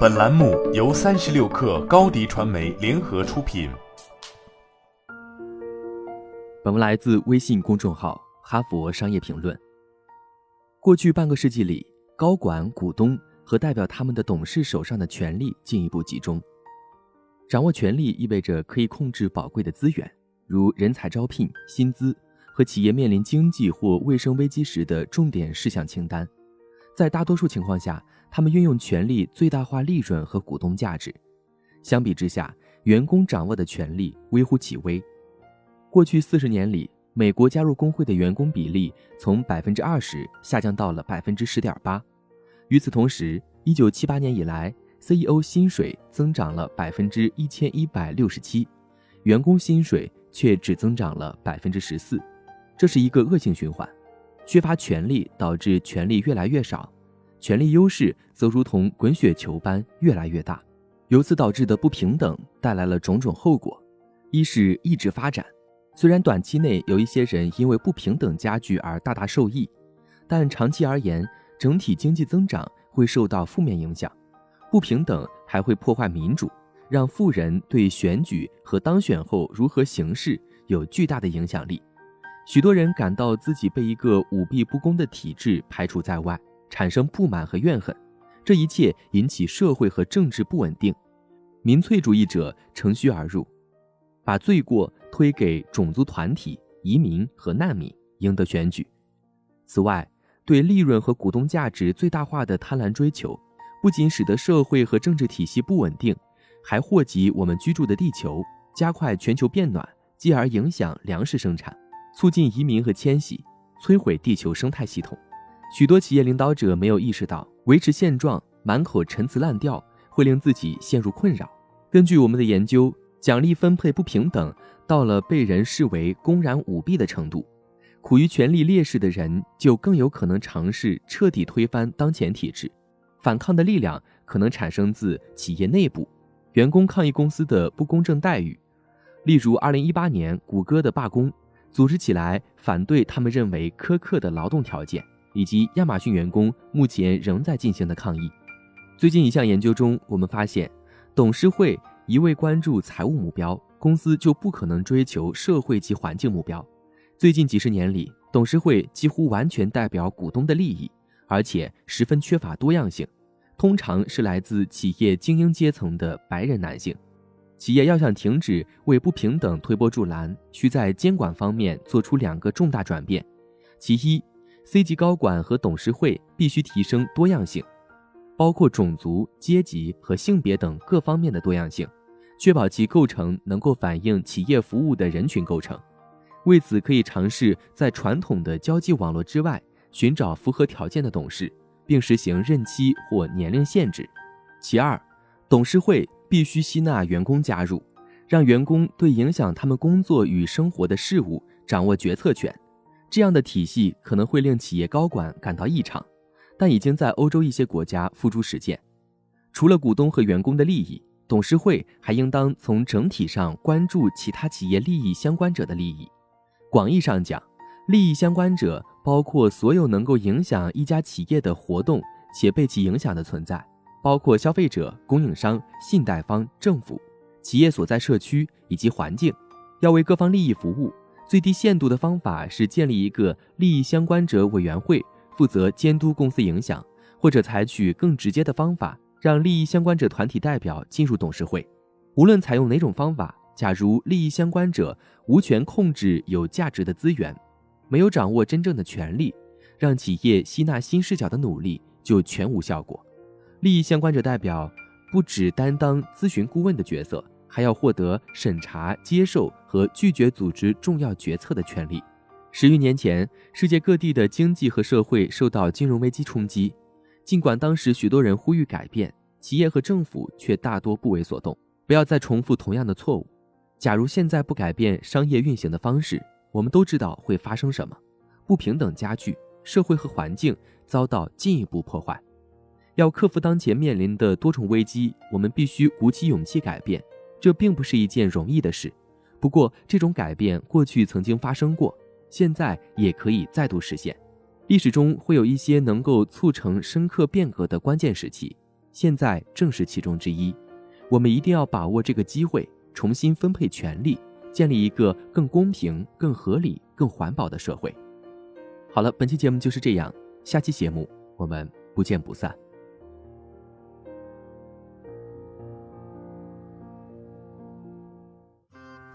本栏目由三十六氪高低传媒联合出品。本文来自微信公众号《哈佛商业评论》。过去半个世纪里，高管、股东和代表他们的董事手上的权力进一步集中。掌握权力意味着可以控制宝贵的资源，如人才招聘、薪资和企业面临经济或卫生危机时的重点事项清单。在大多数情况下，他们运用权力最大化利润和股东价值。相比之下，员工掌握的权力微乎其微。过去四十年里，美国加入工会的员工比例从百分之二十下降到了百分之十点八。与此同时，一九七八年以来，CEO 薪水增长了百分之一千一百六十七，员工薪水却只增长了百分之十四，这是一个恶性循环。缺乏权力导致权力越来越少，权力优势则如同滚雪球般越来越大，由此导致的不平等带来了种种后果。一是抑制发展，虽然短期内有一些人因为不平等加剧而大大受益，但长期而言，整体经济增长会受到负面影响。不平等还会破坏民主，让富人对选举和当选后如何行事有巨大的影响力。许多人感到自己被一个舞弊不公的体制排除在外，产生不满和怨恨，这一切引起社会和政治不稳定。民粹主义者乘虚而入，把罪过推给种族团体、移民和难民，赢得选举。此外，对利润和股东价值最大化的贪婪追求，不仅使得社会和政治体系不稳定，还祸及我们居住的地球，加快全球变暖，继而影响粮食生产。促进移民和迁徙，摧毁地球生态系统。许多企业领导者没有意识到，维持现状、满口陈词滥调会令自己陷入困扰。根据我们的研究，奖励分配不平等到了被人视为公然舞弊的程度。苦于权力劣势的人就更有可能尝试彻底推翻当前体制。反抗的力量可能产生自企业内部，员工抗议公司的不公正待遇，例如2018年谷歌的罢工。组织起来反对他们认为苛刻的劳动条件，以及亚马逊员工目前仍在进行的抗议。最近一项研究中，我们发现，董事会一味关注财务目标，公司就不可能追求社会及环境目标。最近几十年里，董事会几乎完全代表股东的利益，而且十分缺乏多样性，通常是来自企业精英阶层的白人男性。企业要想停止为不平等推波助澜，需在监管方面做出两个重大转变。其一，C 级高管和董事会必须提升多样性，包括种族、阶级和性别等各方面的多样性，确保其构成能够反映企业服务的人群构成。为此，可以尝试在传统的交际网络之外寻找符合条件的董事，并实行任期或年龄限制。其二，董事会。必须吸纳员工加入，让员工对影响他们工作与生活的事物掌握决策权。这样的体系可能会令企业高管感到异常，但已经在欧洲一些国家付诸实践。除了股东和员工的利益，董事会还应当从整体上关注其他企业利益相关者的利益。广义上讲，利益相关者包括所有能够影响一家企业的活动且被其影响的存在。包括消费者、供应商、信贷方、政府、企业所在社区以及环境，要为各方利益服务。最低限度的方法是建立一个利益相关者委员会，负责监督公司影响，或者采取更直接的方法，让利益相关者团体代表进入董事会。无论采用哪种方法，假如利益相关者无权控制有价值的资源，没有掌握真正的权利，让企业吸纳新视角的努力就全无效果。利益相关者代表不只担当咨询顾问的角色，还要获得审查、接受和拒绝组织重要决策的权利。十余年前，世界各地的经济和社会受到金融危机冲击，尽管当时许多人呼吁改变，企业和政府却大多不为所动。不要再重复同样的错误。假如现在不改变商业运行的方式，我们都知道会发生什么：不平等加剧，社会和环境遭到进一步破坏。要克服当前面临的多重危机，我们必须鼓起勇气改变。这并不是一件容易的事。不过，这种改变过去曾经发生过，现在也可以再度实现。历史中会有一些能够促成深刻变革的关键时期，现在正是其中之一。我们一定要把握这个机会，重新分配权力，建立一个更公平、更合理、更环保的社会。好了，本期节目就是这样，下期节目我们不见不散。